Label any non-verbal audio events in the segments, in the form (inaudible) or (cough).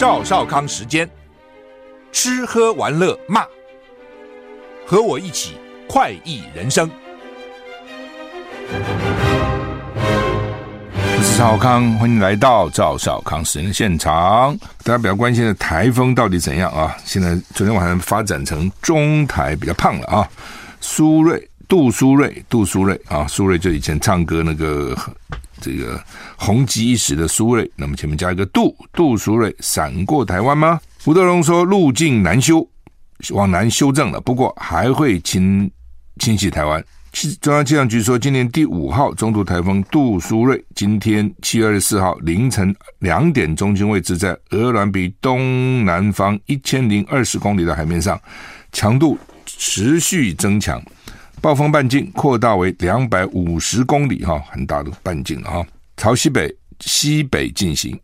赵少康时间，吃喝玩乐骂，和我一起快意人生。我是赵少康，欢迎来到赵少康时间的现场。大家比较关心的台风到底怎样啊？现在昨天晚上发展成中台，比较胖了啊。苏芮，杜苏芮，杜苏芮啊，苏芮就以前唱歌那个。这个红极一时的苏芮，那么前面加一个杜，杜苏芮闪过台湾吗？吴德荣说路径难修，往南修正了，不过还会侵侵袭台湾。中央气象局说，今年第五号中度台风杜苏芮，今天七月二十四号凌晨两点，中心位置在鹅銮鼻东南方一千零二十公里的海面上，强度持续增强。暴风半径扩大为两百五十公里，哈，很大的半径了哈。朝西北西北进行。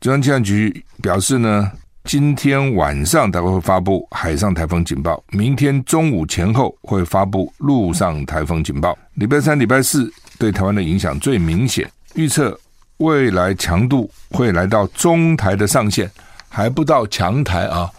中央气象局表示呢，今天晚上它会发布海上台风警报，明天中午前后会发布陆上台风警报。礼拜三、礼拜四对台湾的影响最明显，预测未来强度会来到中台的上限，还不到强台啊，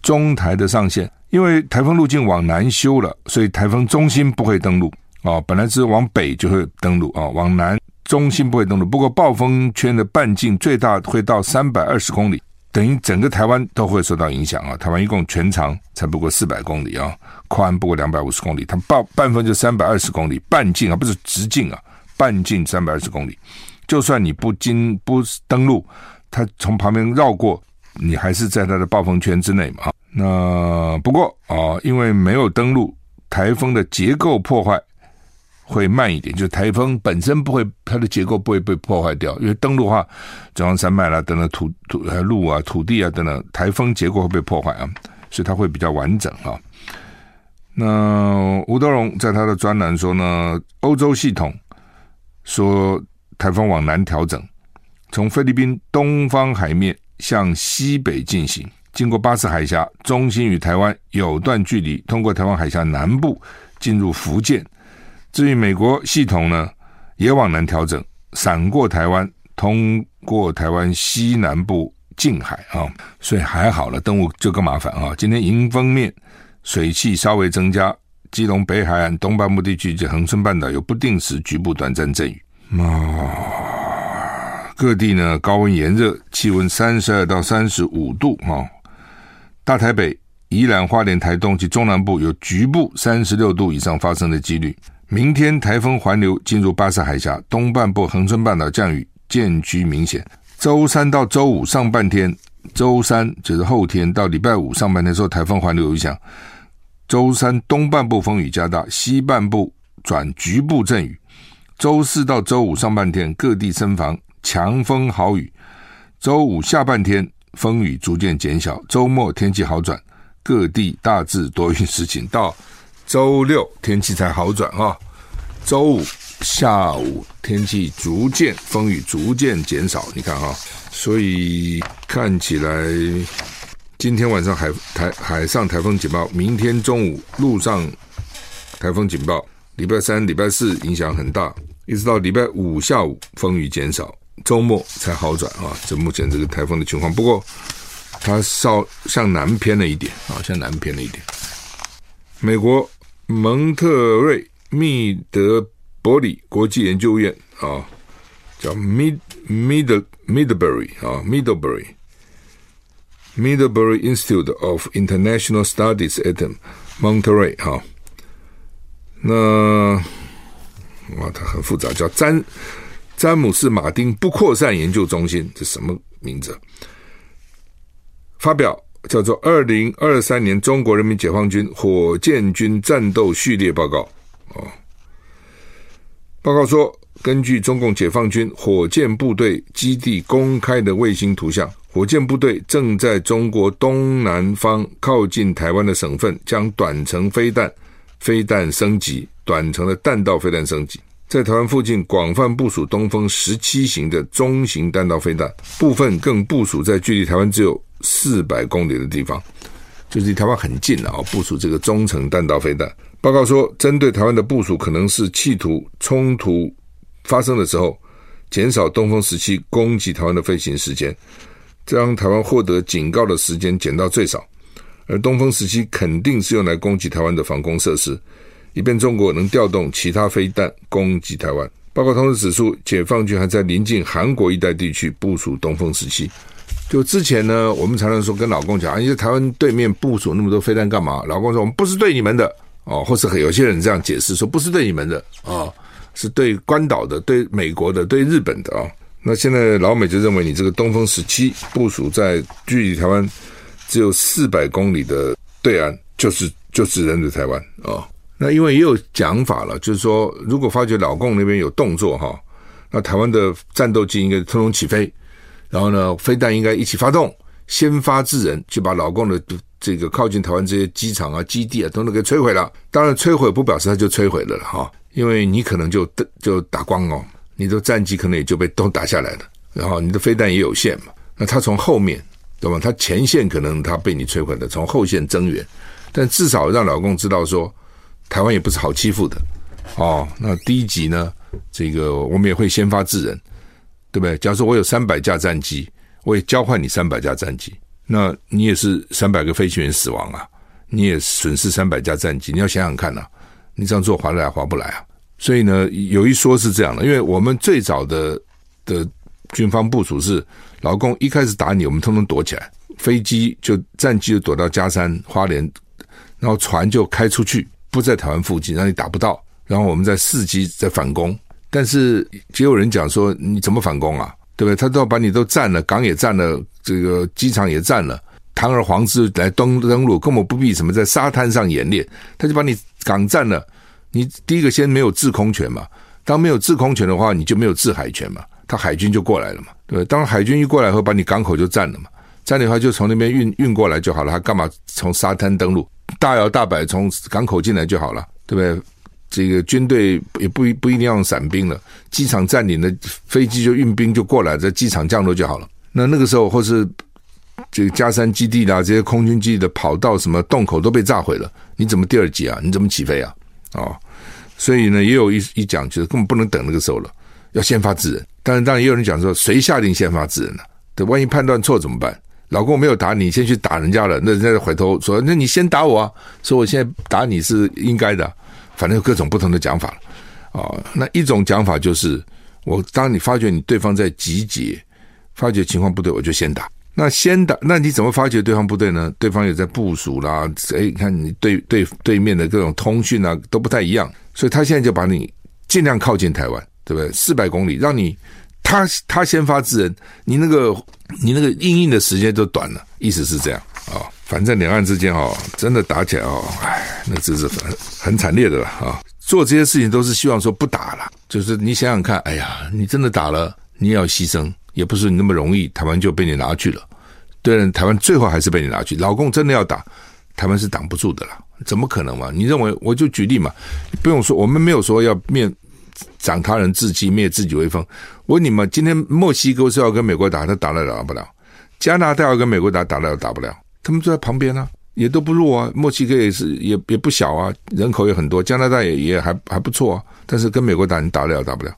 中台的上限。因为台风路径往南修了，所以台风中心不会登陆啊、本来是往北就会登陆啊、往南中心不会登陆。不过暴风圈的半径最大会到三百二十公里，等于整个台湾都会受到影响啊。台湾一共全长才不过四百公里啊，宽不过两百五十公里，它半半分就三百二十公里，半径啊不是直径啊，半径三百二十公里。就算你不经不登陆，它从旁边绕过，你还是在它的暴风圈之内嘛。那不过啊、因为没有登陆，台风的结构破坏会慢一点。就是台风本身不会，它的结构不会被破坏掉。因为登陆的话，中央山脉啦等等土土呃路啊土地啊等等，台风结构会被破坏啊，所以它会比较完整啊。那吴德荣在他的专栏说呢，欧洲系统说台风往南调整，从菲律宾东方海面向西北进行。经过巴士海峡，中心与台湾有段距离，通过台湾海峡南部进入福建。至于美国系统呢，也往南调整，闪过台湾，通过台湾西南部近海啊，所以还好了。登陆就更麻烦啊。今天迎风面水汽稍微增加，基隆北海岸东半部地区及恒春半岛有不定时局部短暂阵雨。啊各地呢高温炎热，气温三十二到三十五度啊。大台北、宜兰花莲、台东及中南部有局部三十六度以上发生的几率。明天台风环流进入巴士海峡，东半部恒春半岛降雨渐趋明显。周三到周五上半天，周三就是后天到礼拜五上半天受台风环流影响，周三东半部风雨加大，西半部转局部阵雨。周四到周五上半天各地慎防强风豪雨，周五下半天。风雨逐渐减小，周末天气好转，各地大致多云时晴。到周六天气才好转啊！周五下午天气逐渐风雨逐渐减少，你看哈，所以看起来今天晚上海台海上台风警报，明天中午陆上台风警报，礼拜三、礼拜四影响很大，一直到礼拜五下午风雨减少。周末才好转啊！这目前这个台风的情况，不过它稍向南偏了一点啊，向南偏了一点。美国蒙特瑞密德伯里国际研究院啊，叫 Mid Mid Middlebury 啊，Middlebury Middlebury Institute of International Studies at Monterey 哈。那哇，它很复杂，叫詹。詹姆斯·马丁不扩散研究中心，这什么名字？发表叫做《二零二三年中国人民解放军火箭军战斗序列报告》哦。报告说，根据中共解放军火箭部队基地公开的卫星图像，火箭部队正在中国东南方靠近台湾的省份，将短程飞弹飞弹升级，短程的弹道飞弹升级。在台湾附近广泛部署东风十七型的中型弹道飞弹，部分更部署在距离台湾只有四百公里的地方，就是离台湾很近了啊！部署这个中程弹道飞弹。报告说，针对台湾的部署可能是企图冲突发生的时候，减少东风十七攻击台湾的飞行时间。将台湾获得警告的时间减到最少。而东风十七肯定是用来攻击台湾的防空设施，以便中国能调动其他飞弹攻击台湾。报告同时指出，解放军还在临近韩国一带地区部署东风十七。就之前呢，我们常常说跟老共讲，啊你在台湾对面部署那么多飞弹干嘛？老共说我们不是对你们的哦，或是有些人这样解释说不是对你们的哦，是对关岛的、对美国的、对日本的啊、哦。那现在老美就认为你这个东风十七部署在距离台湾只有四百公里的对岸，就是就是针对台湾啊、哦。那因为也有讲法了，就是说如果发觉老共那边有动作哈、那台湾的战斗机应该通通起飞。然后呢，飞弹应该一起发动，先发制人，就把老共的这个靠近台湾这些机场啊、基地啊，都能给摧毁了。当然，摧毁不表示它就摧毁了哈，因为你可能就就打光哦，你的战机可能也就被都打下来了。然后你的飞弹也有限嘛，那他从后面对吧？他前线可能他被你摧毁了，从后线增援，但至少让老共知道说，台湾也不是好欺负的哦。那第一级呢，这个我们也会先发制人。对不对？假如说我有三百架战机，我也交换你三百架战机，那你也是三百个飞行员死亡啊，你也损失三百架战机，你要想想看呐、你这样做划得来划不来啊？所以呢，有一说是这样的，因为我们最早的的军方部署是，老公一开始打你，我们通通躲起来，飞机就战机就躲到佳山花莲，然后船就开出去，不在台湾附近，让你打不到，然后我们在伺机在反攻。但是也有人讲说，你怎么反攻啊？对不对？他都要把你都占了，港也占了，这个机场也占了，堂而皇之来登登陆，根本不必什么在沙滩上演练，他就把你港占了。你第一个先没有制空权嘛，当没有制空权的话，你就没有制海权嘛，他海军就过来了嘛，对？当海军一过来后，把你港口就占了嘛，占的话就从那边运运过来就好了，他干嘛从沙滩登陆？大摇大摆从港口进来就好了，对不对？这个军队也不不一定要用伞兵了，机场占领了，飞机就运兵就过来，在机场降落就好了。那那个时候，或是这个加山基地啦，这些空军基地的跑道、什么洞口都被炸毁了，你怎么第二级啊？你怎么起飞啊？哦，所以呢，也有一一讲，就是根本不能等那个时候了，要先发制人。但是，当然也有人讲说，谁下令先发制人呢？对，万一判断错怎么办？老公没有打你，先去打人家了，那人家回头说，那你先打我啊？说我现在打你是应该的。反正有各种不同的讲法了，哦，那一种讲法就是，我当你发觉你对方在集结，发觉情况不对，我就先打。那先打，那你怎么发觉对方不对呢？对方也在部署啦，哎，你看你对对对面的各种通讯啊都不太一样，所以他现在就把你尽量靠近台湾，对不对？四百公里，让你他他先发制人，你那个你那个应应的时间就短了，意思是这样啊。反正两岸之间哦，真的打起来哦，哎，那真是很很惨烈的了啊！做这些事情都是希望说不打了，就是你想想看，哎呀，你真的打了，你也要牺牲，也不是你那么容易，台湾就被你拿去了。对，台湾最后还是被你拿去。老共真的要打，台湾是挡不住的了，怎么可能嘛？你认为？我就举例嘛，不用说，我们没有说要面长他人志气，灭自己威风。问你们，今天墨西哥是要跟美国打，他打得了不了？加拿大要跟美国打，打得了打不了？他们就在旁边呢、也都不弱啊。墨西哥也是，也 (laughs) 也不小啊，人口也很多。加拿大也也还还不错啊。但是跟美国打，你打得了打不了？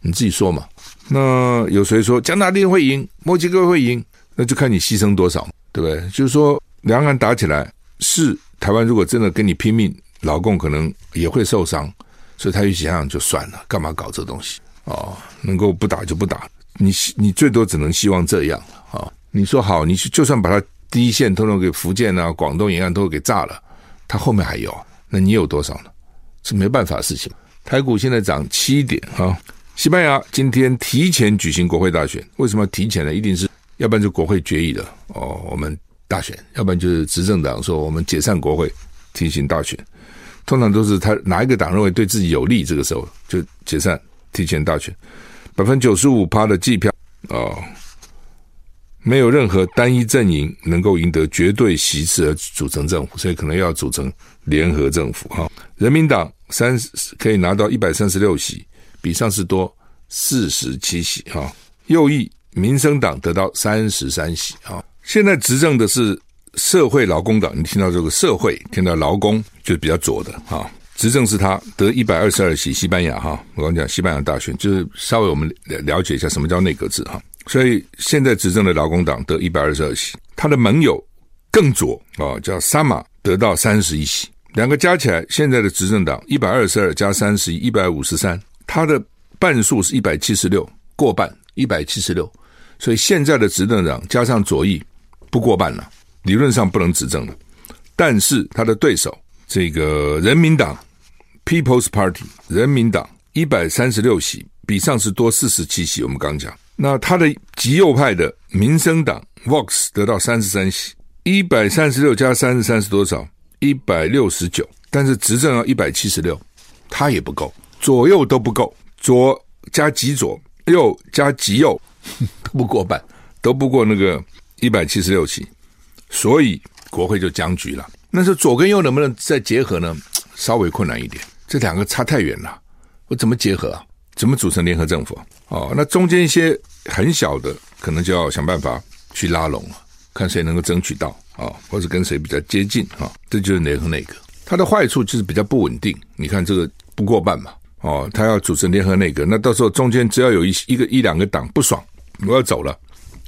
你自己说嘛。那有谁说加拿大会赢，墨西哥会赢？那就看你牺牲多少，对不对？就是说，两岸打起来，是台湾如果真的跟你拼命，老共可能也会受伤。所以他一想想就算了，干嘛搞这东西？哦，能够不打就不打。你你最多只能希望这样啊、哦。你说好，你就算把它。第一线通通给福建啊、广东沿岸都给炸了，它后面还有，那你有多少呢？是没办法的事情。台股现在涨七点啊。西班牙今天提前举行国会大选，为什么提前呢？一定是要不然就国会决议了哦，我们大选；要不然就是执政党说我们解散国会，提行大选。通常都是他哪一个党认为对自己有利，这个时候就解散，提前大选。百分之九十五趴的计票哦。没有任何单一阵营能够赢得绝对席次而组成政府，所以可能要组成联合政府哈。人民党三十可以拿到一百三十六席，比上次多四十七席哈。右翼民生党得到三十三席哈。现在执政的是社会劳工党，你听到这个社会，听到劳工就是比较左的哈。执政是他得一百二十二席，西班牙哈。我刚讲西班牙大选，就是稍微我们了解一下什么叫内阁制哈。所以现在执政的劳工党得一百二十二席，他的盟友更左啊，叫萨玛得到三十一席，两个加起来，现在的执政党一百二十二加三十一，一百五十三，他的半数是一百七十六，过半一百七十六，所以现在的执政党加上左翼不过半了，理论上不能执政了。但是他的对手这个人民党 （People's Party） 人民党一百三十六席，比上次多四十七席。我们刚讲，那他的极右派的民生党 （Vox） 得到三十三席，一百三十六加三十三是多少？一百六十九。但是执政要一百七十六，他也不够，左右都不够，左加极左，右加极右 (laughs) 都不过半，都不过那个一百七十六席，所以。国会就僵局了。那是左跟右能不能再结合呢？(tsk) 稍微困难一点，这两个差太远了。我怎么结合啊？怎么组成联合政府？哦，那中间一些很小的，可能就要想办法去拉拢了，看谁能够争取到啊、哦，或者跟谁比较接近啊、哦。这就是联合内阁。它的坏处就是比较不稳定。你看这个不过半嘛，哦，他要组成联合内阁，那到时候中间只要有一一个一两个党不爽，我要走了，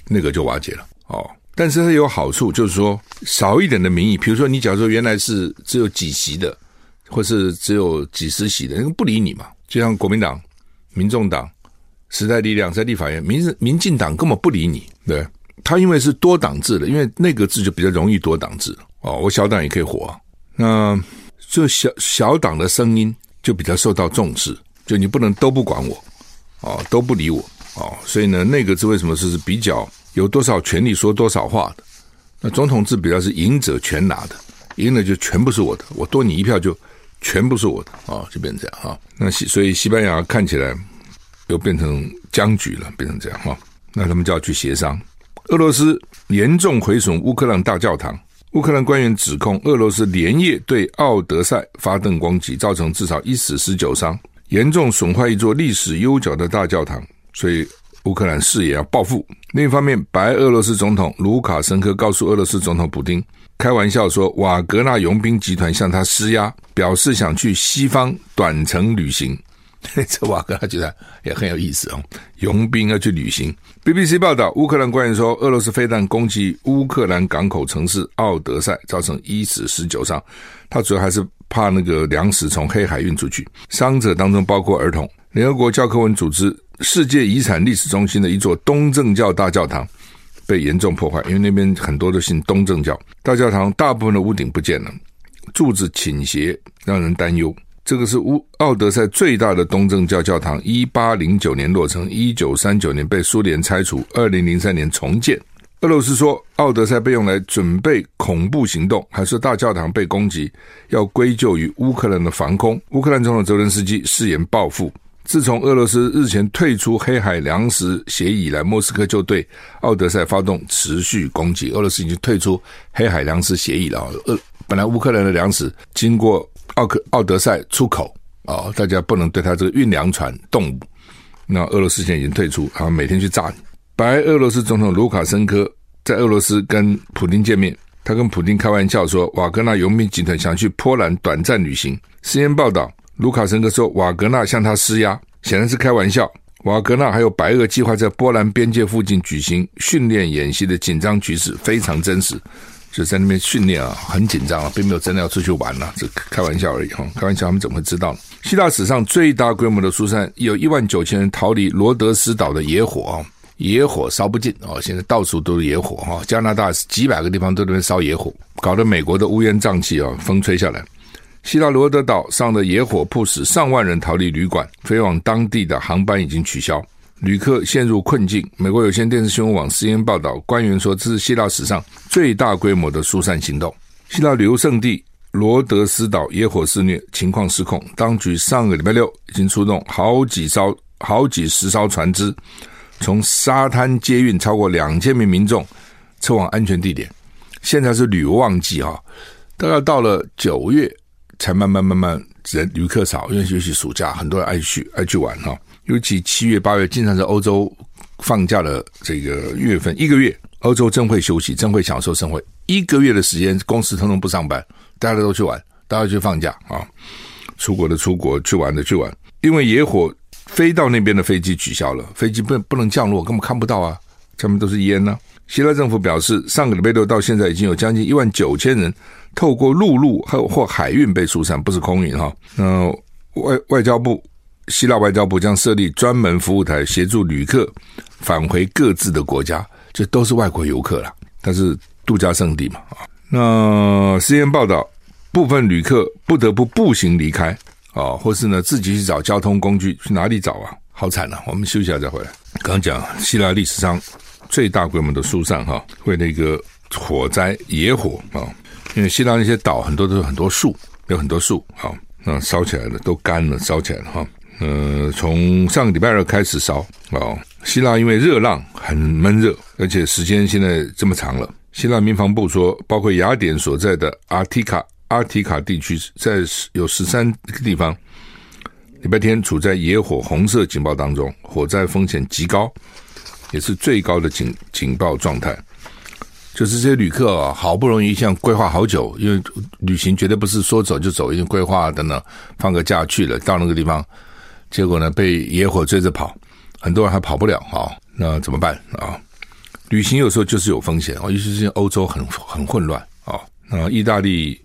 内阁就瓦解了。哦。但是它有好处，就是说少一点的民意，比如说你假如说原来是只有几席的，或是只有几十席的，人不理你嘛。就像国民党、民众党、时代力量在立法院，民民进党根本不理你。对，他因为是多党制的，因为内阁制就比较容易多党制哦。我小党也可以活，那就小小党的声音就比较受到重视，就你不能都不管我哦，都不理我哦。所以呢，内阁制为什么是比较？有多少权利说多少话的？那总统制比较是赢者全拿的，赢了就全部是我的，我多你一票就全部是我的啊、就变成这样啊。那西所以西班牙看起来又变成僵局了，变成这样哈、那他们就要去协商。俄罗斯严重毁损乌克兰大教堂，乌克兰官员指控俄罗斯连夜对奥德赛发动攻击，造成至少一死十九伤，严重损坏一座历史悠久的大教堂，所以。乌克兰视野要报复。另一方面，白俄罗斯总统卢卡申科告诉俄罗斯总统普丁，开玩笑说瓦格纳佣兵集团向他施压，表示想去西方短程旅行。(laughs) 这瓦格纳集团也很有意思哦，佣兵要去旅行。BBC 报道，乌克兰官员说，俄罗斯飞弹攻击乌克兰港口城市奥德赛，造成一死十九伤。他主要还是怕那个粮食从黑海运出去，伤者当中包括儿童。联合国教科文组织。世界遗产历史中心的一座东正教大教堂被严重破坏，因为那边很多都信东正教。大教堂大部分的屋顶不见了，柱子倾斜，让人担忧。这个是乌奥德赛最大的东正教教堂，一八零九年落成，一九三九年被苏联拆除，二零零三年重建。俄罗斯说奥德赛被用来准备恐怖行动，还是大教堂被攻击，要归咎于乌克兰的防空。乌克兰总统泽连斯基誓言报复。自从俄罗斯日前退出黑海粮食协议以来，莫斯科就对奥德赛发动持续攻击。俄罗斯已经退出黑海粮食协议了。俄本来乌克兰的粮食经过奥克奥德赛出口啊，大家不能对他这个运粮船动武。那俄罗斯现在已经退出，然后每天去炸你。白俄罗斯总统卢卡申科在俄罗斯跟普丁见面，他跟普丁开玩笑说，瓦格纳佣兵集团想去波兰短暂旅行。CNN 报道。卢卡申科说：“瓦格纳向他施压，显然是开玩笑。瓦格纳还有白俄计划在波兰边界附近举行训练演习的紧张局势非常真实，就在那边训练啊，很紧张啊，并没有真的要出去玩呐、啊，这开玩笑而已哈，开玩笑，他们怎么会知道呢？希腊史上最大规模的疏散，有一万九千人逃离罗德斯岛的野火啊，野火烧不尽哦，现在到处都是野火哈，加拿大几百个地方都在那边烧野火，搞得美国的乌烟瘴气啊，风吹下来。”希腊罗德岛上的野火迫使上万人逃离旅馆，飞往当地的航班已经取消，旅客陷入困境。美国有线电视新闻网 CNN 报道，官员说这是希腊史上最大规模的疏散行动。希腊旅游胜地罗德斯岛野火肆虐，情况失控，当局上个礼拜六已经出动好几艘、好几十艘船只，从沙滩接运超过两千名民众，撤往安全地点。现在是旅游旺季啊，大概到了九月。才慢慢慢慢人旅客少，因为尤其暑假很多人爱去爱去玩哈。尤其七月八月，经常是欧洲放假的这个月份，一个月欧洲真会休息，真会享受生活。一个月的时间，公司通通不上班，大家都去玩，大家去放假啊。出国的出国，去玩的去玩。因为野火飞到那边的飞机取消了，飞机不不能降落，根本看不到啊。上面都是烟呢、希腊政府表示，上个礼拜六到现在已经有将近一万九千人透过陆路或或海运被疏散，不是空运哈。那外外交部，希腊外交部将设立专门服务台，协助旅客返回各自的国家，这都是外国游客啦，但是度假胜地嘛啊。那实验报道，部分旅客不得不步行离开啊，或是呢自己去找交通工具，去哪里找啊？好惨啊！我们休息一下再回来。刚讲希腊历史上。最大规模的疏散哈，为那个火灾野火啊，因为希腊那些岛很多都是很多树，有很多树啊，那烧起来了都干了，烧起来了哈。呃，从上个礼拜二开始烧哦，希腊因为热浪很闷热，而且时间现在这么长了。希腊民防部说，包括雅典所在的阿提卡阿提卡地区，在有十三个地方，礼拜天处在野火红色警报当中，火灾风险极高。也是最高的警警报状态，就是这些旅客啊，好不容易像规划好久，因为旅行绝对不是说走就走，因为规划等等，放个假去了，到那个地方，结果呢被野火追着跑，很多人还跑不了啊，那怎么办啊？旅行有时候就是有风险啊，尤其是欧洲很很混乱啊，那意大利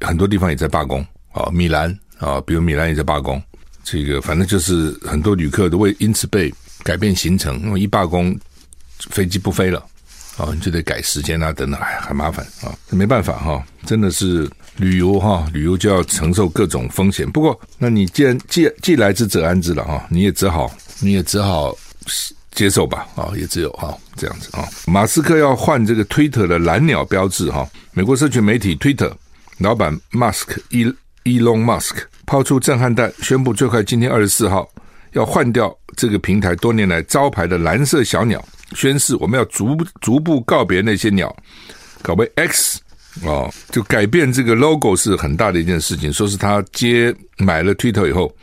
很多地方也在罢工啊，米兰啊，比如米兰也在罢工，这个反正就是很多旅客都会因此被。改变行程，因为一罢工，飞机不飞了，啊，你就得改时间啊，等等，哎，很麻烦啊，没办法哈，真的是旅游哈，旅游就要承受各种风险。不过，那你既然既既来之则安之了哈，你也只好你也只好接受吧，啊，也只有哈这样子啊。马斯克要换这个推特的蓝鸟标志哈，美国社群媒体推特老板马斯克伊伊隆马斯克抛出震撼弹，宣布最快今天二十四号。要换掉这个平台多年来招牌的蓝色小鸟，宣誓我们要逐逐步告别那些鸟，搞为 X 哦，就改变这个 logo 是很大的一件事情。说是他接买了 Twitter 以后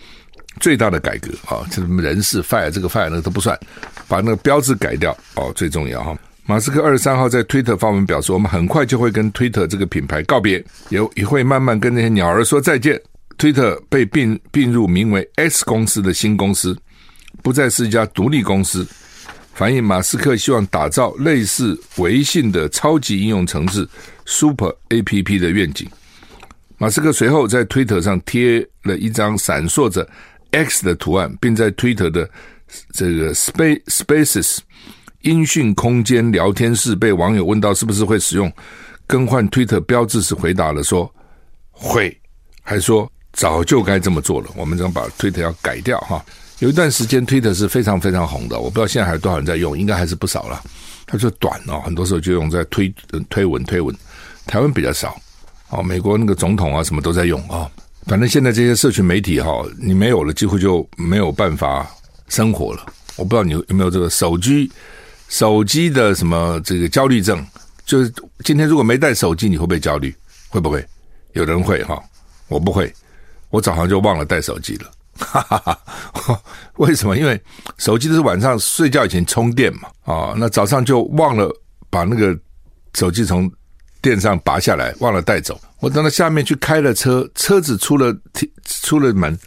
最大的改革啊，这什么人事 fire 这个 fire 那个都不算，把那个标志改掉哦，最重要哈。马斯克二十三号在 Twitter 发文表示，我们很快就会跟 Twitter 这个品牌告别，也也会慢慢跟那些鸟儿说再见。推特被并并入名为 X 公司的新公司，不再是一家独立公司，反映马斯克希望打造类似微信的超级应用程式 Super APP 的愿景。马斯克随后在推特上贴了一张闪烁着 X 的图案，并在推特的这个 Space Spaces 音讯空间聊天室被网友问到是不是会使用更换推特标志时，回答了说会，还说。早就该这么做了，我们将把推特要改掉哈。有一段时间推特是非常非常红的，我不知道现在还有多少人在用，应该还是不少了。它就短哦，很多时候就用在推推文推文，台湾比较少哦。美国那个总统啊什么都在用啊。反正现在这些社群媒体哈，你没有了，几乎就没有办法生活了。我不知道你有没有这个手机手机的什么这个焦虑症，就是今天如果没带手机，你会不会焦虑？会不会？有人会哈，我不会。我早上就忘了带手机了，哈哈哈！为什么？因为手机都是晚上睡觉以前充电嘛，啊，那早上就忘了把那个手机从电上拔下来，忘了带走。我等到下面去开了车，车子出了出了门，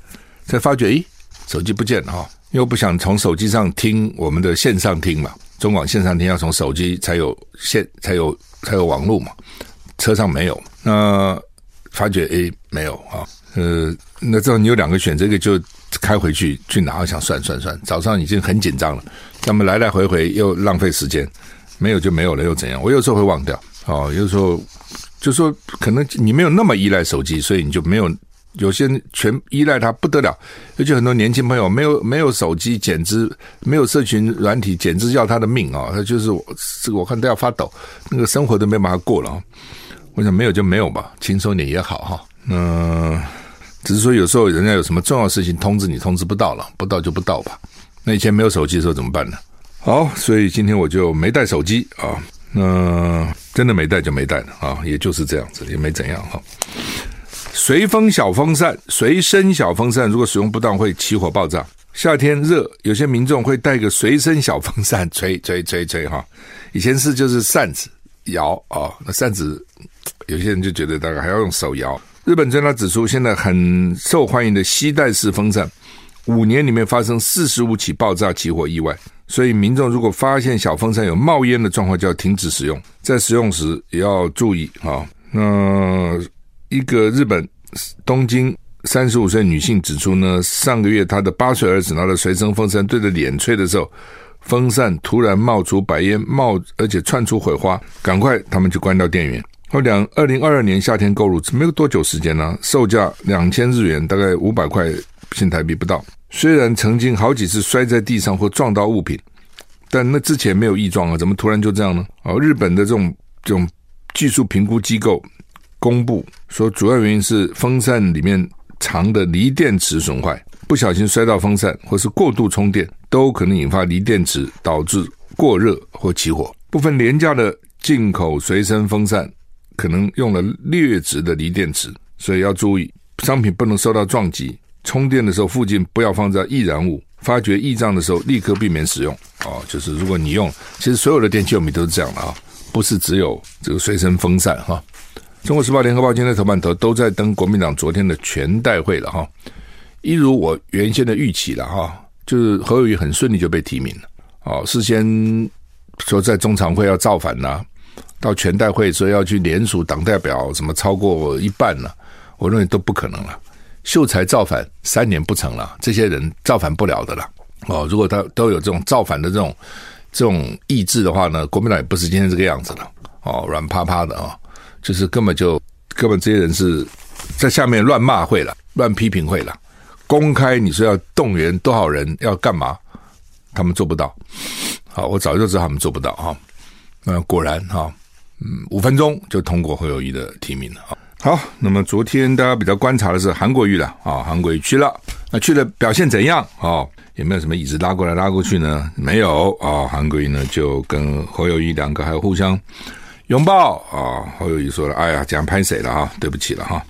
才发觉，诶，手机不见了哈！因为不想从手机上听我们的线上听嘛，中广线上听要从手机才有线，才有才有网络嘛，车上没有，那发觉诶，没有啊。呃，那这样你有两个选择，一个就开回去去拿，我想算算算，早上已经很紧张了，那么来来回回又浪费时间，没有就没有了又怎样？我有时候会忘掉，哦，有时候就说可能你没有那么依赖手机，所以你就没有，有些全依赖它不得了，尤其很多年轻朋友没有没有手机，简直没有社群软体，简直要他的命啊！他就是我这个我看都要发抖，那个生活都没办法过了。我想没有就没有吧，轻松点也好哈。嗯。只是说有时候人家有什么重要事情通知你，通知不到了，不到就不到吧。那以前没有手机的时候怎么办呢？好，所以今天我就没带手机啊。那真的没带就没带了啊，也就是这样子，也没怎样哈。随风小风扇，随身小风扇如果使用不当会起火爆炸。夏天热，有些民众会带个随身小风扇吹 (laughs) 吹吹吹哈。以前是就是扇子摇啊，那扇子有些人就觉得大概还要用手摇。日本专家指出，现在很受欢迎的吸带式风扇，五年里面发生四十五起爆炸起火意外，所以民众如果发现小风扇有冒烟的状况，就要停止使用，在使用时也要注意啊。那一个日本东京三十五岁女性指出呢，上个月她的八岁儿子拿着随身风扇对着脸吹的时候，风扇突然冒出白烟，冒而且窜出火花，赶快他们就关掉电源。后两二零二二年夏天购入，没有多久时间呢、售价两千日元，大概五百块新台币不到。虽然曾经好几次摔在地上或撞到物品，但那之前没有异状啊，怎么突然就这样呢？哦，日本的这种这种技术评估机构公布说，主要原因是风扇里面藏的锂电池损坏，不小心摔到风扇或是过度充电，都可能引发锂电池导致过热或起火。部分廉价的进口随身风扇可能用了劣质的锂电池，所以要注意，商品不能受到撞击。充电的时候，附近不要放在易燃物。发觉异障的时候，立刻避免使用。哦，就是如果你用，其实所有的电器用品都是这样的啊，不是只有这个随身风扇哈。中国时报、联合报今天头版头都在登国民党昨天的全代会了哈。一如我原先的预期了哈，就是何友宜很顺利就被提名了。哦，事先说在中常会要造反呐，到全代会说要去联署党代表，什么超过一半了，我认为都不可能了。秀才造反三年不成了，这些人造反不了的了。哦，如果他都有这种造反的这种这种意志的话呢，国民党也不是今天这个样子了。哦，软趴趴的啊、哦，就是根本就根本这些人是在下面乱骂会了，乱批评会了。公开你说要动员多少人要干嘛，他们做不到。好，我早就知道他们做不到哈。那果然哈，嗯，五分钟就通过侯友谊的提名了啊。好，那么昨天大家比较观察的是韩国瑜了啊，韩国瑜去了，那去了表现怎样啊？有没有什么椅子拉过来拉过去呢？没有啊，韩国瑜呢就跟侯友谊两个还互相拥抱啊。侯友谊说了：“哎呀，这样拍谁了啊？对不起了哈，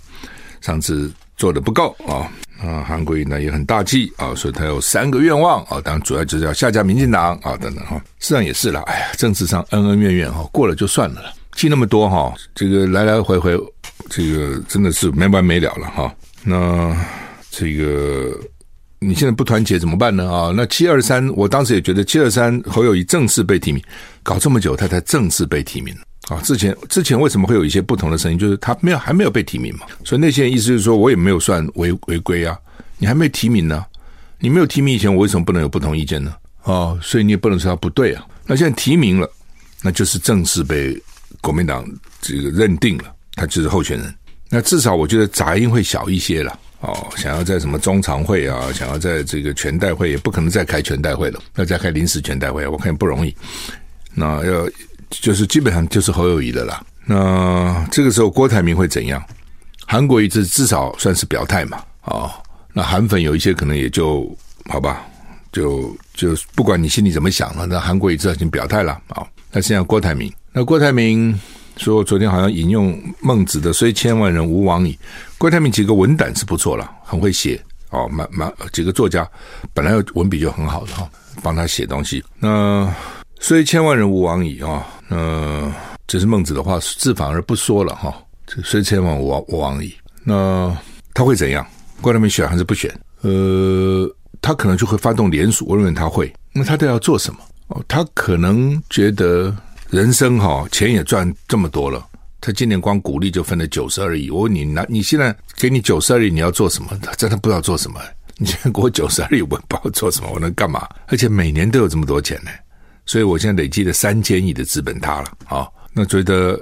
上次做的不够啊。”啊，韩国瑜呢也很大气啊，说他有三个愿望啊，当然主要就是要下架民进党啊等等哈。实际上也是了，哎呀，政治上恩恩怨怨哈，过了就算了了，记那么多哈，这个来来回回。这个真的是没完没了了哈。那这个你现在不团结怎么办呢？啊，那七二三，我当时也觉得七二三侯友谊正式被提名，搞这么久他才正式被提名啊。之前之前为什么会有一些不同的声音？就是他没有还没有被提名嘛。所以那些人意思就是说我也没有算违违规啊，你还没提名呢，你没有提名以前，我为什么不能有不同意见呢？哦，所以你也不能说他不对啊。那现在提名了，那就是正式被国民党这个认定了。他就是候选人，那至少我觉得杂音会小一些了哦。想要在什么中常会啊，想要在这个全代会，也不可能再开全代会了，要再开临时全代会，我看不容易。那要就是基本上就是侯友谊的啦。那这个时候郭台铭会怎样？韩国瑜这至少算是表态嘛，哦，那韩粉有一些可能也就好吧，就就不管你心里怎么想了，那韩国瑜至少已经表态了啊。那现在郭台铭，那郭台铭。说昨天好像引用孟子的“虽千万人，吾往矣”。郭台铭几个文胆是不错了，很会写哦，蛮蛮几个作家本来文笔就很好的哈，帮他写东西。那“虽千万人，吾往矣”啊，那这是孟子的话，字反而不说了哈。这“虽千万人，吾往矣”，那他会怎样？郭台铭选还是不选？呃，他可能就会发动联署，我认为他会。那他都要做什么？哦，他可能觉得。人生哈，钱也赚这么多了，他今年光股利就分了九十二亿。我问你，那你现在给你九十二亿，你要做什么？他 (laughs) 真的不知道做什么。你现在给我九十二亿，我不知道做什么，我能干嘛？而且每年都有这么多钱呢，所以我现在累积了三千亿的资本，他了啊。那觉得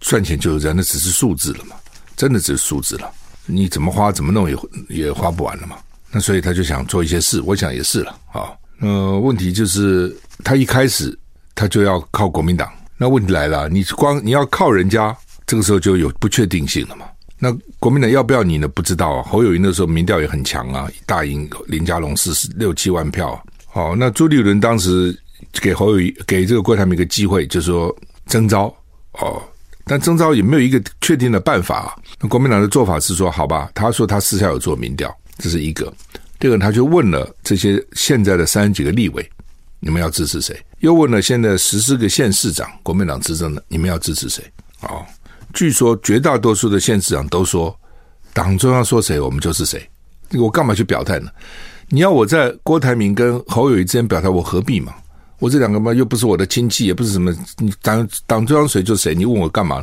赚钱就是人，那只是数字了嘛，真的只是数字了。你怎么花，怎么弄也也花不完了嘛。那所以他就想做一些事，我想也是了啊。呃，问题就是他一开始。他就要靠国民党，那问题来了，你光你要靠人家，这个时候就有不确定性了嘛。那国民党要不要你呢？不知道啊。侯友宜那时候民调也很强啊，大赢林佳龙四十六七万票。好，那朱立伦当时给侯友宜给这个郭台铭一个机会，就是说征召哦，但征召也没有一个确定的办法啊。那国民党的做法是说，好吧，他说他私下有做民调，这是一个。第二个，他就问了这些现在的三十几个立委。你们要支持谁？又问了现在十四个县市长，国民党执政的，你们要支持谁？哦，据说绝大多数的县市长都说，党中央说谁，我们就是谁。我干嘛去表态呢？你要我在郭台铭跟侯友谊之间表态，我何必嘛？我这两个嘛又不是我的亲戚，也不是什么，你党党中央谁就谁，你问我干嘛？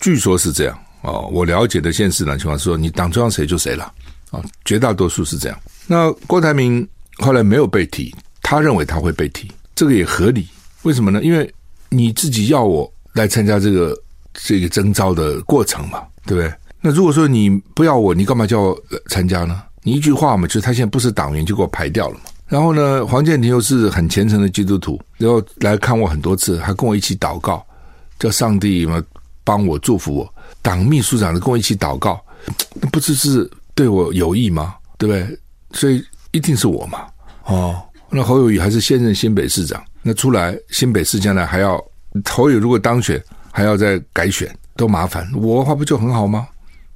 据说是这样哦，我了解的现实呢情况是说，你党中央谁就谁了啊、哦，绝大多数是这样。那郭台铭后来没有被提，他认为他会被提，这个也合理。为什么呢？因为你自己要我来参加这个这个征召的过程嘛，对不对？那如果说你不要我，你干嘛叫我参加呢？你一句话嘛，就是他现在不是党员，就给我排掉了嘛。然后呢，黄建庭又是很虔诚的基督徒，然后来看我很多次，还跟我一起祷告，叫上帝嘛帮我祝福我。党秘书长跟我一起祷告，那不只是对我有益吗？对不对？所以一定是我嘛。哦，那侯友宜还是现任新北市长，那出来新北市将来还要侯友如果当选，还要再改选，多麻烦。我的话不就很好吗？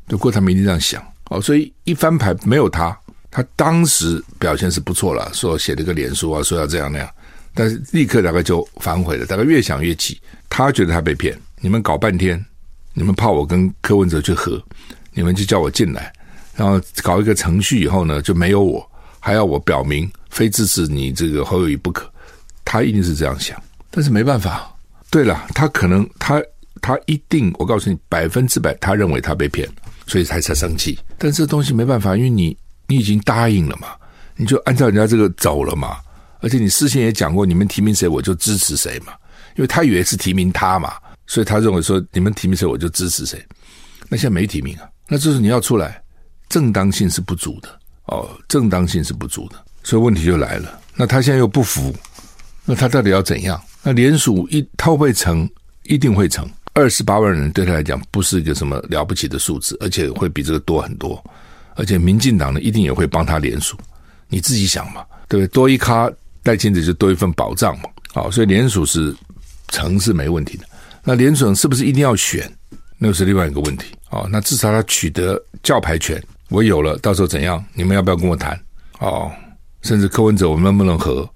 就郭台铭一定这样想哦，所以一翻牌没有他，他当时表现是不错了，说写了个脸书啊，说要这样那样，但是立刻大概就反悔了，大概越想越气，他觉得他被骗，你们搞半天，你们怕我跟柯文哲去和，你们就叫我进来，然后搞一个程序以后呢，就没有我，还要我表明非支持你这个侯友谊不可，他一定是这样想，但是没办法，对了，他可能他他一定，我告诉你百分之百，他认为他被骗。所以才才生气，但这东西没办法，因为你你已经答应了嘛，你就按照人家这个走了嘛，而且你事先也讲过，你们提名谁我就支持谁嘛，因为他以为是提名他嘛，所以他认为说你们提名谁我就支持谁，那现在没提名啊，那就是你要出来，正当性是不足的。哦，正当性是不足的，所以问题就来了，那他现在又不服，那他到底要怎样？那联署一他会不会成？一定会成。二十八万人对他来讲不是一个什么了不起的数字，而且会比这个多很多。而且民进党呢，一定也会帮他联署。你自己想嘛，对不对？多一咖赖清德就多一份保障嘛。好，所以联署是成是没问题的。那联署是不是一定要选？那是另外一个问题。哦，那至少他取得教牌权，我有了，到时候怎样？你们要不要跟我谈？哦，甚至柯文哲我们能不能和？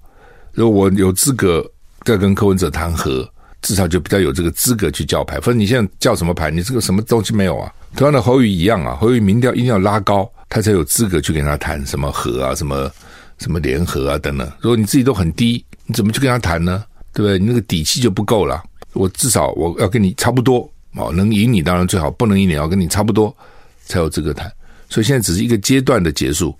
如果我有资格再跟柯文哲谈和。至少就比较有这个资格去叫牌，反正你现在叫什么牌？你这个什么东西没有啊？同样的侯宇一样啊，侯宇民调一定要拉高，他才有资格去跟他谈什么和啊，什么什么联合啊等等。如果你自己都很低，你怎么去跟他谈呢？对不对？你那个底气就不够了。我至少我要跟你差不多哦，能赢你当然最好，不能赢你要跟你差不多才有资格谈。所以现在只是一个阶段的结束，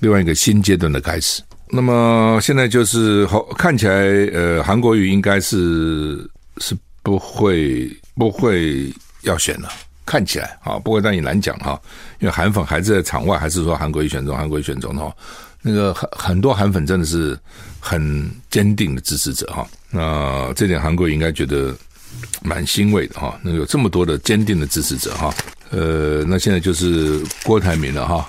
另外一个新阶段的开始。那么现在就是好看起来，呃，韩国瑜应该是是不会不会要选了，看起来啊，不过但也难讲哈，因为韩粉还是在场外，还是说韩国瑜选中，韩国瑜选中哈，那个很很多韩粉真的是很坚定的支持者哈，那这点韩国瑜应该觉得蛮欣慰的哈，能有这么多的坚定的支持者哈，呃，那现在就是郭台铭了哈。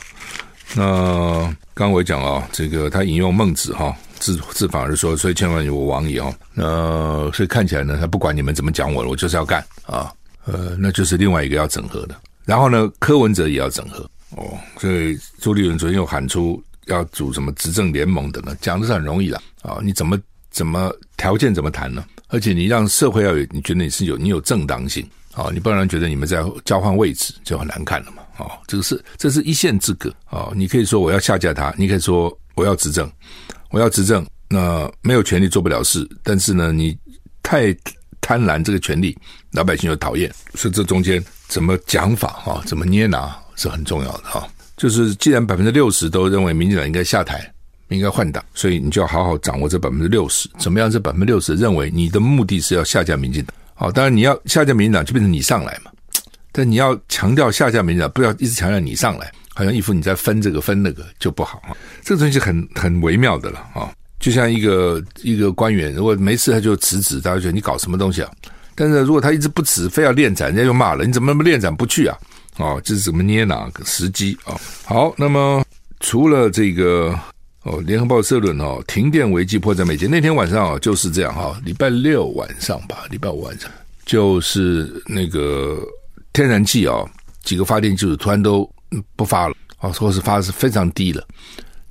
那刚我也讲了，这个他引用孟子哈，自自反而说，所以千万有我往矣哦。那所以看起来呢，他不管你们怎么讲我，我就是要干啊。呃，那就是另外一个要整合的。然后呢，柯文哲也要整合哦。所以朱立伦昨天又喊出要组什么执政联盟的呢？讲的是很容易的啊。你怎么怎么条件怎么谈呢？而且你让社会要有，你觉得你是有你有正当性啊，你不然觉得你们在交换位置就很难看了嘛。哦，这个是这是一线之隔哦。你可以说我要下架他，你可以说我要执政，我要执政。那没有权力做不了事，但是呢，你太贪婪这个权力，老百姓又讨厌。所以这中间怎么讲法哈，怎么捏拿是很重要的哈。就是既然百分之六十都认为民进党应该下台，应该换党，所以你就要好好掌握这百分之六十。怎么样？这百分之六十认为你的目的是要下架民进党。好，当然你要下架民进党，就变成你上来嘛。但你要强调下架民进党，不要一直强调你上来，好像一副你在分这个分那个就不好啊。这个东西很很微妙的了啊，就像一个一个官员，如果没事他就辞职，大家觉得你搞什么东西啊？但是如果他一直不辞，非要练展，人家又骂了，你怎么那么练展不去啊？哦，这是怎么捏哪个时机啊？好，那么除了这个哦，联合报社论哦，停电危机迫在眉睫。那天晚上啊就是这样哈，礼拜六晚上吧，礼拜五晚上就是那个。天然气啊，几个发电机组突然都不发了啊，或是发的是非常低了，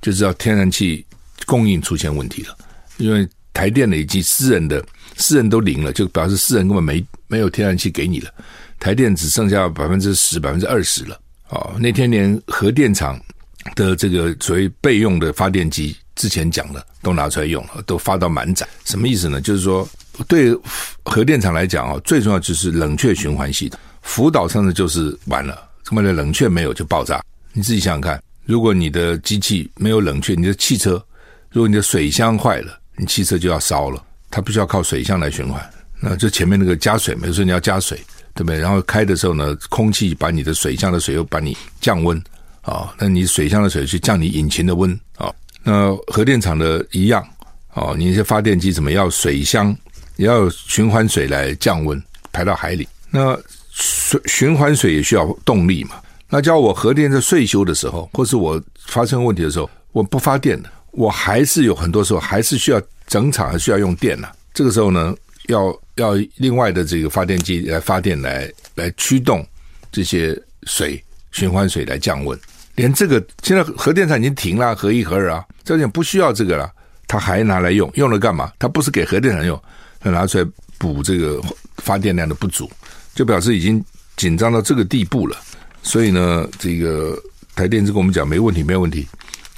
就知道天然气供应出现问题了。因为台电的以及私人的私人都零了，就表示私人根本没没有天然气给你了。台电只剩下百分之十、百分之二十了啊。那天连核电厂的这个所谓备用的发电机，之前讲的都拿出来用了，都发到满载。什么意思呢？就是说，对核电厂来讲啊，最重要就是冷却循环系统。福岛上的就是完了，这么的冷却没有就爆炸。你自己想想看，如果你的机器没有冷却，你的汽车，如果你的水箱坏了，你汽车就要烧了。它必须要靠水箱来循环。那就前面那个加水，比如说你要加水，对不对？然后开的时候呢，空气把你的水箱的水又把你降温啊、那你水箱的水去降你引擎的温啊、那核电厂的一样啊、哦，你一些发电机怎么要水箱也要循环水来降温，排到海里。那水循环水也需要动力嘛？那叫我核电在岁修的时候，或是我发生问题的时候，我不发电了，我还是有很多时候还是需要整厂还需要用电呐。这个时候呢，要要另外的这个发电机来发电来来驱动这些水循环水来降温。连这个现在核电厂已经停了，核一核二啊，这点不需要这个了，他还拿来用，用了干嘛？他不是给核电厂用，他拿出来补这个发电量的不足，就表示已经紧张到这个地步了。所以呢，这个台电就跟我们讲没问题，没问题，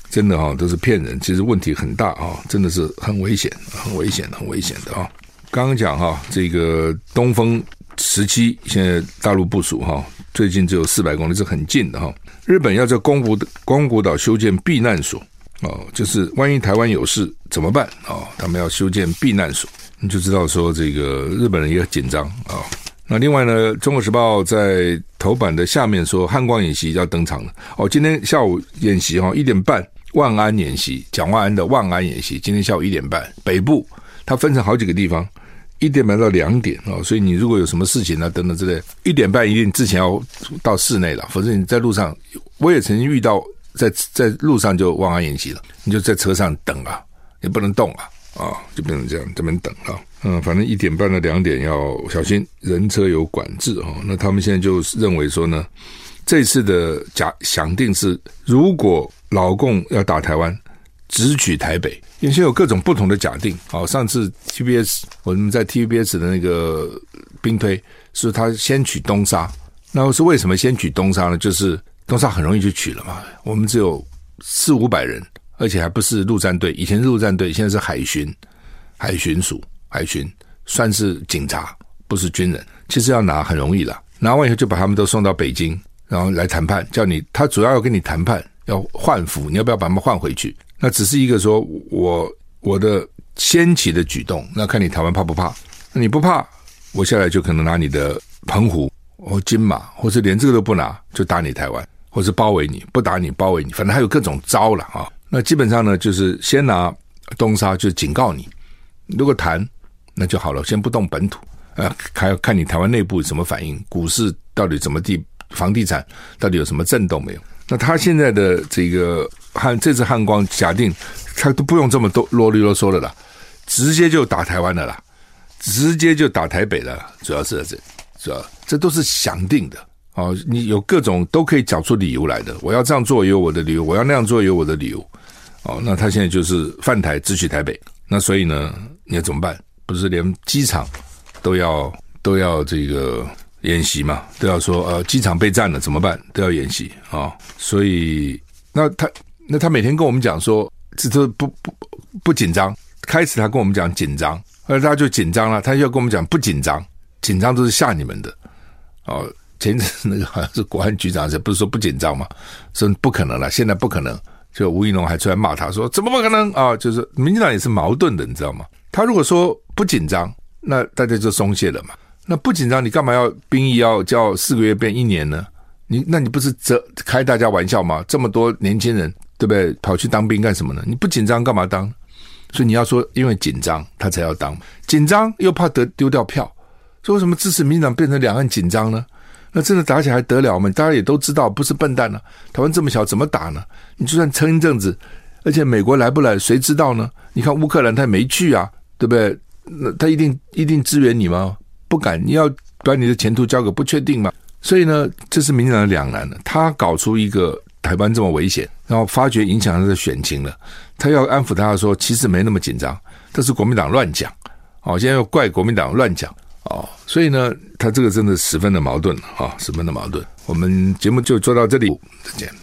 真的哈、都是骗人，其实问题很大啊、真的是很危险，很危险，很危险的啊、刚刚讲哈，这个东风十七现在大陆部署哈，最近只有四百公里，是很近的哈。日本要在宫古宫古岛修建避难所哦，就是万一台湾有事怎么办啊？他们要修建避难所，你就知道说这个日本人也很紧张啊。那另外呢，《中国时报》在头版的下面说汉光演习要登场了哦，今天下午演习哈，一点半万安演习，蒋万安的万安演习，今天下午一点半，北部它分成好几个地方。一点半到两点啊，所以你如果有什么事情呢，等等之类，一点半一定之前要到室内了，否则你在路上，我也曾经遇到在在路上就万安演习了，你就在车上等啊，也不能动啊，啊，就不能这样这边等啊，嗯，反正一点半到两点要小心人车有管制哦。那他们现在就认为说呢，这次的假想定是，如果老共要打台湾。直取台北，原先有各种不同的假定。好，上次 TBS 我们在 TBS 的那个兵推是他先取东沙，那是为什么先取东沙呢？就是东沙很容易就取了嘛。我们只有四五百人，而且还不是陆战队，以前是陆战队，现在是海巡、海巡署、海巡，算是警察，不是军人。其实要拿很容易了，拿完以后就把他们都送到北京，然后来谈判，叫你他主要要跟你谈判，要换俘，你要不要把他们换回去？那只是一个说，我我的先起的举动，那看你台湾怕不怕？你不怕，我下来就可能拿你的澎湖或金马，或者连这个都不拿，就打你台湾，或是包围你，不打你包围你，反正还有各种招了啊。那基本上呢，就是先拿东沙，就警告你，如果谈那就好了，先不动本土，呃，还要看你台湾内部什么反应，股市到底怎么地，房地产到底有什么震动没有？那他现在的这个。汉这次汉光假定，他都不用这么多啰里啰嗦的啦，直接就打台湾的啦，直接就打台北的，主要是这，主要这都是想定的哦。你有各种都可以找出理由来的，我要这样做也有我的理由，我要那样做也有我的理由。哦，那他现在就是犯台直取台北，那所以呢，你要怎么办？不是连机场都要都要这个演习嘛？都要说呃，机场被占了怎么办？都要演习啊、所以那他。那他每天跟我们讲说，这都不不不紧张。开始他跟我们讲紧张，后来他就紧张了。他又跟我们讲不紧张，紧张都是吓你们的。哦，前阵那个好像是国安局长，不是说不紧张吗？说不可能了，现在不可能。就吴怡农还出来骂他说，怎么不可能啊、就是民进党也是矛盾的，你知道吗？他如果说不紧张，那大家就松懈了嘛。那不紧张，你干嘛要兵役要叫四个月变一年呢？你那你不是这开大家玩笑吗？这么多年轻人。对不对？跑去当兵干什么呢？你不紧张干嘛当？所以你要说，因为紧张他才要当，紧张又怕得丢掉票，所以为什么支持民进党变成两岸紧张呢？那真的打起来还得了吗？大家也都知道，不是笨蛋呢、台湾这么小，怎么打呢？你就算撑一阵子，而且美国来不来，谁知道呢？你看乌克兰他也没去啊，对不对？那他一定一定支援你吗？不敢，你要把你的前途交给不确定吗？所以呢，这是民进党的两难了。他搞出一个。台湾这么危险，然后发觉影响他的选情了，他要安抚他说，其实没那么紧张，这是国民党乱讲，哦，现在又怪国民党乱讲，哦，所以呢，他这个真的十分的矛盾啊，十分的矛盾。我们节目就做到这里，再见。